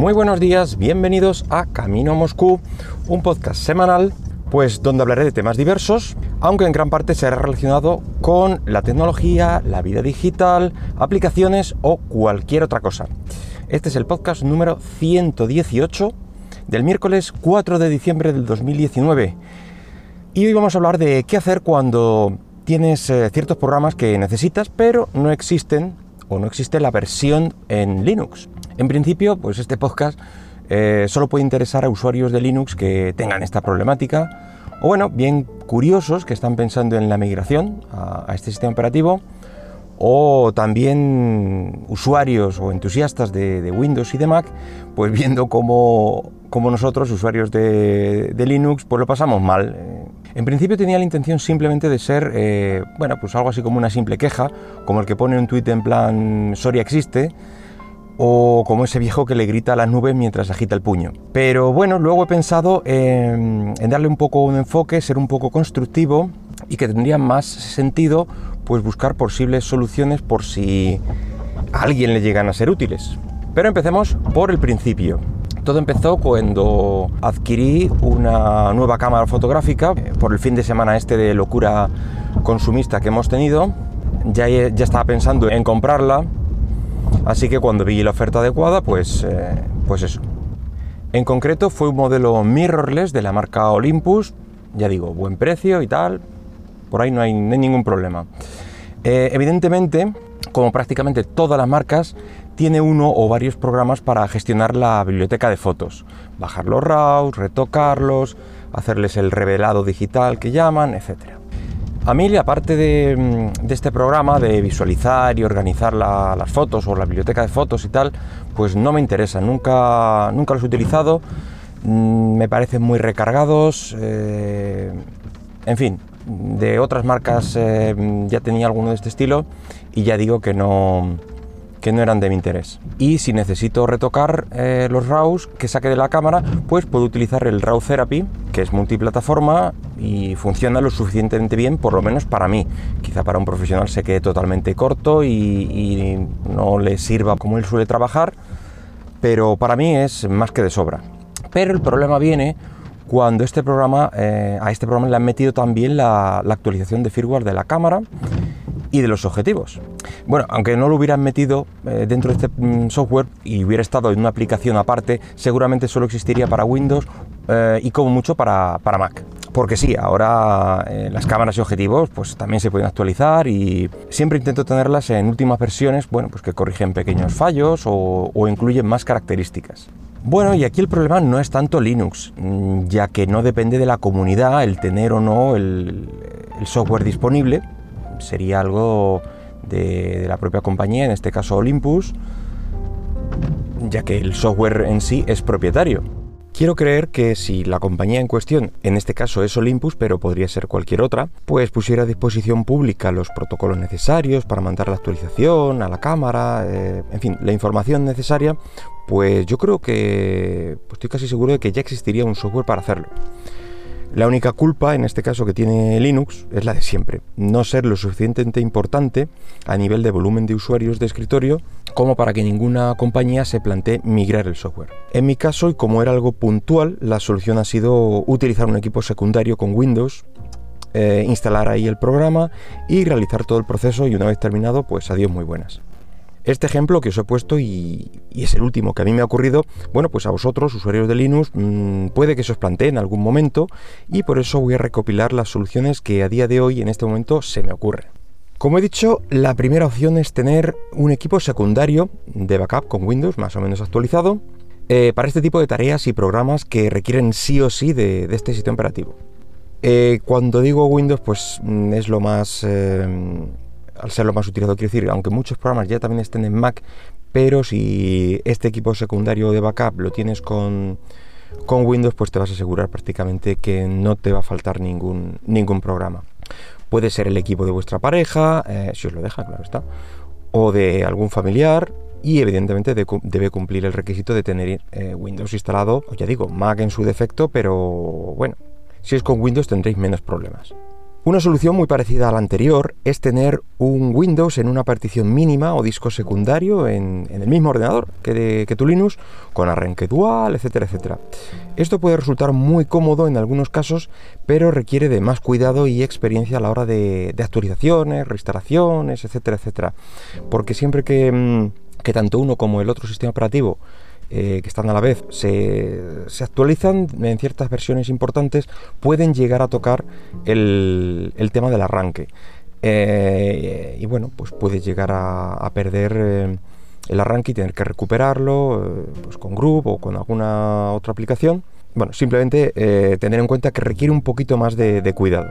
Muy buenos días, bienvenidos a Camino a Moscú, un podcast semanal, pues donde hablaré de temas diversos, aunque en gran parte será relacionado con la tecnología, la vida digital, aplicaciones o cualquier otra cosa. Este es el podcast número 118 del miércoles 4 de diciembre del 2019. Y hoy vamos a hablar de qué hacer cuando tienes eh, ciertos programas que necesitas, pero no existen o no existe la versión en Linux. En principio, pues este podcast eh, solo puede interesar a usuarios de Linux que tengan esta problemática, o bueno, bien curiosos que están pensando en la migración a, este sistema operativo, o también usuarios o entusiastas de, Windows y de Mac, pues viendo cómo, nosotros, usuarios de, Linux, pues lo pasamos mal. En principio tenía la intención simplemente de ser, eh, bueno, pues algo así como una simple queja, como el que pone un tuit en plan Soria existe, o como ese viejo que le grita a las nubes mientras agita el puño. Pero bueno, luego he pensado en, darle un poco un enfoque, ser un poco constructivo y que tendría más sentido pues buscar posibles soluciones por si a alguien le llegan a ser útiles. Pero empecemos por el principio. Todo empezó cuando adquirí una nueva cámara fotográfica eh, por el fin de semana este de locura consumista que hemos tenido. Ya, ya estaba pensando en comprarla, así que cuando vi la oferta adecuada, pues, eh, pues eso. En concreto fue un modelo mirrorless de la marca Olympus, ya digo, buen precio y tal, por ahí no hay, ningún problema. Eh, evidentemente, como prácticamente todas las marcas, tiene uno o varios programas para gestionar la biblioteca de fotos. Bajar los RAWs, retocarlos, hacerles el revelado digital que llaman, etc. A mí, aparte mm, de, este programa de visualizar y organizar las fotos o la biblioteca de fotos y tal, pues no me interesa, nunca, nunca los he utilizado, mm, me parecen muy recargados, eh, en fin, de otras marcas eh, ya tenía alguno de este estilo y ya digo que no, que no eran de mi interés. Y si necesito retocar eh, los RAWs que saque de la cámara, pues puedo utilizar el RAW Therapy, que es multiplataforma y funciona lo suficientemente bien, por lo menos para mí. Quizá para un profesional se quede totalmente corto y, no le sirva como él suele trabajar, pero para mí es más que de sobra. Pero el problema viene cuando este programa, eh, a este programa le han metido también la, la actualización de firmware de la cámara y de los objetivos. Bueno, aunque no lo hubieran metido eh, dentro de este mm, software y hubiera estado en una aplicación aparte, seguramente solo existiría para Windows eh, y como mucho para, para Mac. Porque sí, ahora eh, las cámaras y objetivos pues también se pueden actualizar y siempre intento tenerlas en últimas versiones, bueno, pues que corrigen pequeños fallos o, incluyen más características. Bueno, y aquí el problema no es tanto Linux, mm, ya que no depende de la comunidad el tener o no el software disponible, sería algo de, la propia compañía, en este caso Olympus, ya que el software en sí es propietario. Quiero creer que si la compañía en cuestión, en este caso es Olympus, pero podría ser cualquier otra, pues pusiera a disposición pública los protocolos necesarios para mandar la actualización a la cámara, eh, en fin, la información necesaria, pues yo creo que pues estoy casi seguro de que ya existiría un software para hacerlo. La única culpa, en este caso que tiene Linux, es la de siempre, no ser lo suficientemente importante a nivel de volumen de usuarios de escritorio como para que ninguna compañía se plantee migrar el software. En mi caso, y como era algo puntual, la solución ha sido utilizar un equipo secundario con Windows, eh, instalar ahí el programa y realizar todo el proceso y una vez terminado, pues adiós muy buenas. Este ejemplo que os he puesto y, es el último que a mí me ha ocurrido, bueno, pues a vosotros, usuarios de Linux, mm, puede que se os plantee en algún momento y por eso voy a recopilar las soluciones que a día de hoy, en este momento, se me ocurren. Como he dicho, la primera opción es tener un equipo secundario de backup con Windows más o menos actualizado eh, para este tipo de tareas y programas que requieren sí o sí de, este sistema operativo. Eh, cuando digo Windows, pues mm, es lo más... Eh, al ser lo más utilizado, quiero decir, aunque muchos programas ya también estén en Mac, pero si este equipo secundario de backup lo tienes con, con Windows, pues te vas a asegurar prácticamente que no te va a faltar ningún, ningún programa. Puede ser el equipo de vuestra pareja, eh, si os lo deja, claro está, o de algún familiar, y evidentemente debe cumplir el requisito de tener eh, Windows instalado, o ya digo, Mac en su defecto, pero bueno, si es con Windows tendréis menos problemas. Una solución muy parecida a la anterior es tener un Windows en una partición mínima o disco secundario en, el mismo ordenador que, tu Linux, con arranque dual, etcétera, etcétera. Esto puede resultar muy cómodo en algunos casos, pero requiere de más cuidado y experiencia a la hora de, actualizaciones, reinstalaciones, etcétera, etcétera. Porque siempre que, mm, que tanto uno como el otro sistema operativo eh, que están a la vez se, actualizan en ciertas versiones importantes, pueden llegar a tocar el, tema del arranque. Eh, y bueno, pues puedes llegar a, perder eh, el arranque y tener que recuperarlo pues con Group o con alguna otra aplicación. Bueno, simplemente tener en cuenta que requiere un poquito más de cuidado.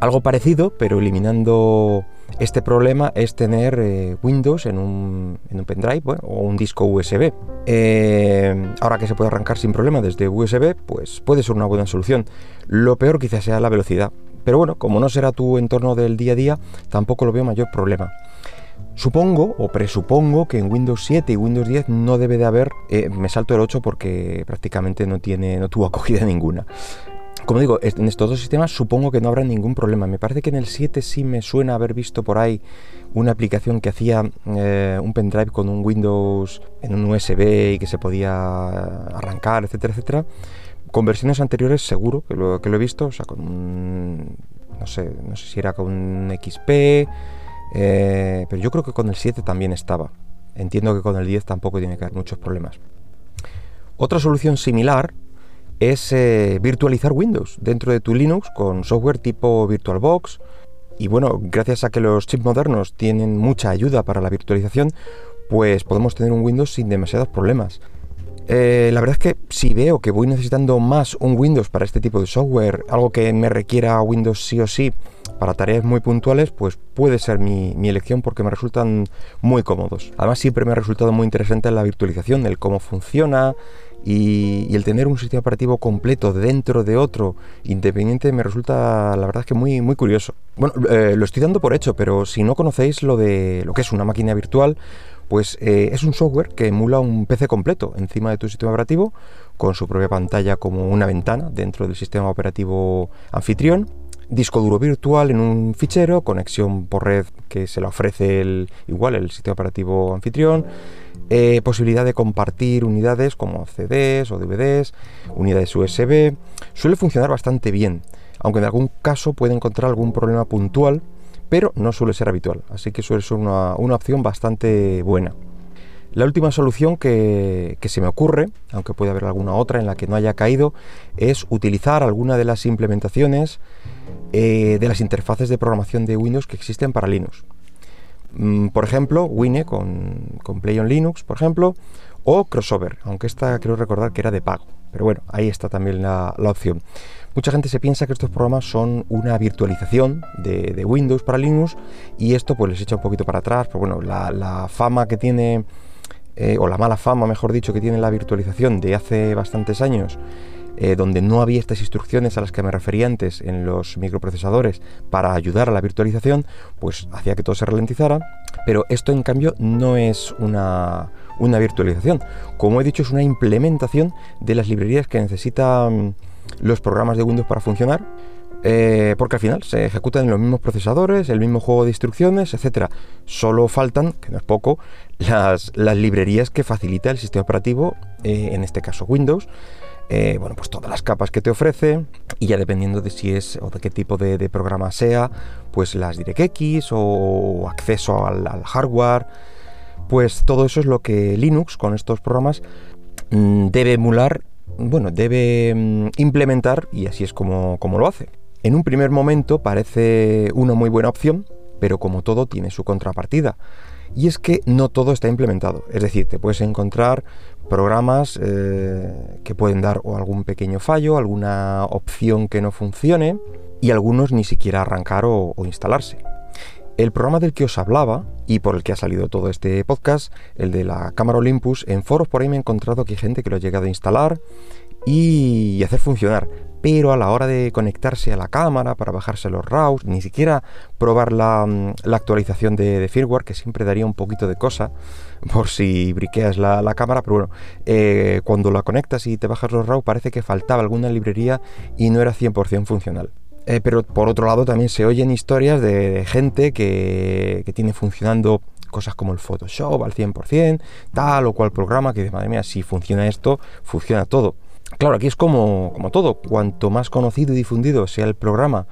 Algo parecido, pero eliminando este problema, es tener eh, Windows en un, pendrive o un disco USB. Eh, ahora que se puede arrancar sin problema desde USB, pues puede ser una buena solución. Lo peor quizás sea la velocidad. Pero bueno, como no será tu entorno del día a día, tampoco lo veo mayor problema. Supongo o presupongo que en Windows 7 y Windows 10 no debe de haber, eh, me salto el 8 porque prácticamente no, tiene, no tuvo acogida ninguna. Como digo, en estos dos sistemas supongo que no habrá ningún problema. Me parece que en el 7 sí me suena haber visto por ahí una aplicación que hacía eh, un pendrive con un Windows en un USB y que se podía arrancar, etcétera, etcétera. Con versiones anteriores seguro que lo, he visto, o sea, con un, no sé, no sé si era con un XP, eh, pero yo creo que con el 7 también estaba. Entiendo que con el 10 tampoco tiene que haber muchos problemas. Otra solución similar es eh, virtualizar Windows dentro de tu Linux con software tipo VirtualBox. Y bueno, gracias a que los chips modernos tienen mucha ayuda para la virtualización, pues podemos tener un Windows sin demasiados problemas. Eh, la verdad es que si veo que voy necesitando más un Windows para este tipo de software, algo que me requiera Windows sí o sí para tareas muy puntuales, pues puede ser mi, elección porque me resultan muy cómodos. Además siempre me ha resultado muy interesante la virtualización, el cómo funciona, y, el tener un sistema operativo completo dentro de otro independiente me resulta la verdad es que muy, muy curioso. Bueno, eh, lo estoy dando por hecho, pero si no conocéis lo de lo que es una máquina virtual, pues eh, es un software que emula un PC completo encima de tu sistema operativo, con su propia pantalla como una ventana dentro del sistema operativo anfitrión disco duro virtual en un fichero, conexión por red que se le ofrece el, igual el sistema operativo anfitrión, eh, posibilidad de compartir unidades como CDs o DVDs, unidades USB. Suele funcionar bastante bien, aunque en algún caso puede encontrar algún problema puntual, pero no suele ser habitual, así que suele ser una, opción bastante buena. La última solución que, se me ocurre, aunque puede haber alguna otra en la que no haya caído, es utilizar alguna de las implementaciones eh, de las interfaces de programación de Windows que existen para Linux. Mm, por ejemplo, Wine con, Play on Linux, por ejemplo, o Crossover, aunque esta creo recordar que era de pago. Pero bueno, ahí está también la, opción. Mucha gente se piensa que estos programas son una virtualización de, Windows para Linux y esto pues les echa un poquito para atrás, pero bueno, la, fama que tiene, eh, o la mala fama, mejor dicho, que tiene la virtualización de hace bastantes años eh, donde no había estas instrucciones a las que me refería antes en los microprocesadores para ayudar a la virtualización, pues hacía que todo se ralentizara. Pero esto en cambio no es una, virtualización. Como he dicho, es una implementación de las librerías que necesitan los programas de Windows para funcionar. Eh, porque al final se ejecutan en los mismos procesadores, el mismo juego de instrucciones, etc. Solo faltan, que no es poco, las, librerías que facilita el sistema operativo, eh, en este caso Windows, eh, bueno, pues todas las capas que te ofrece y ya dependiendo de si es o de qué tipo de, programa sea, pues las DirectX o acceso al, hardware, pues todo eso es lo que Linux con estos programas mm, debe emular, bueno, debe mm, implementar y así es como, como lo hace. En un primer momento parece una muy buena opción, pero como todo tiene su contrapartida. Y es que no todo está implementado. Es decir, te puedes encontrar programas eh, que pueden dar o algún pequeño fallo, alguna opción que no funcione y algunos ni siquiera arrancar o, instalarse. El programa del que os hablaba y por el que ha salido todo este podcast, el de la cámara Olympus, en foros por ahí me he encontrado que hay gente que lo ha llegado a instalar y hacer funcionar, pero a la hora de conectarse a la cámara para bajarse los RAWs, ni siquiera probar la, mm, actualización de, firmware, que siempre daría un poquito de cosa, por si briqueas la, cámara, pero bueno, eh, cuando la conectas y te bajas los RAWs parece que faltaba alguna librería y no era 100% funcional. Eh, pero por otro lado también se oyen historias de, gente que, que, tiene funcionando cosas como el Photoshop al 100%, tal o cual programa, que madre mía, si funciona esto, funciona todo. Claro, aquí es como, como todo, cuanto más conocido y difundido sea el programa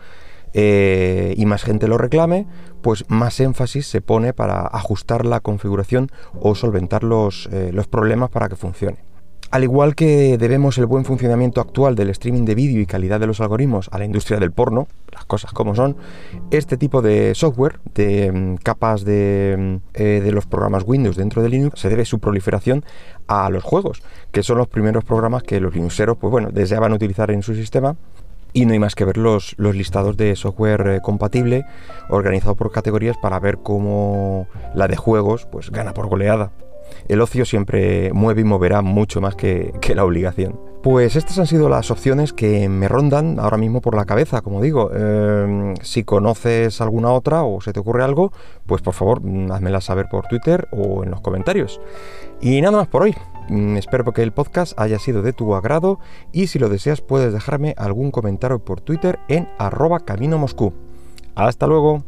eh, y más gente lo reclame, pues más énfasis se pone para ajustar la configuración o solventar los, eh, los problemas para que funcione. Al igual que debemos el buen funcionamiento actual del streaming de vídeo y calidad de los algoritmos a la industria del porno, las cosas como son, este tipo de software, de mm, capas de, mm, eh, de, los programas Windows dentro de Linux, se debe su proliferación a los juegos, que son los primeros programas que los linuxeros pues bueno, deseaban utilizar en su sistema. Y no hay más que ver los, los listados de software eh, compatible organizado por categorías para ver cómo la de juegos pues gana por goleada el ocio siempre mueve y moverá mucho más que, la obligación. Pues estas han sido las opciones que me rondan ahora mismo por la cabeza, como digo. Em, si conoces alguna otra o se te ocurre algo, pues por favor, mm, házmela saber por Twitter o en los comentarios. Y nada más por hoy. Mm, espero que el podcast haya sido de tu agrado y si lo deseas puedes dejarme algún comentario por Twitter en arroba camino moscú. Hasta luego.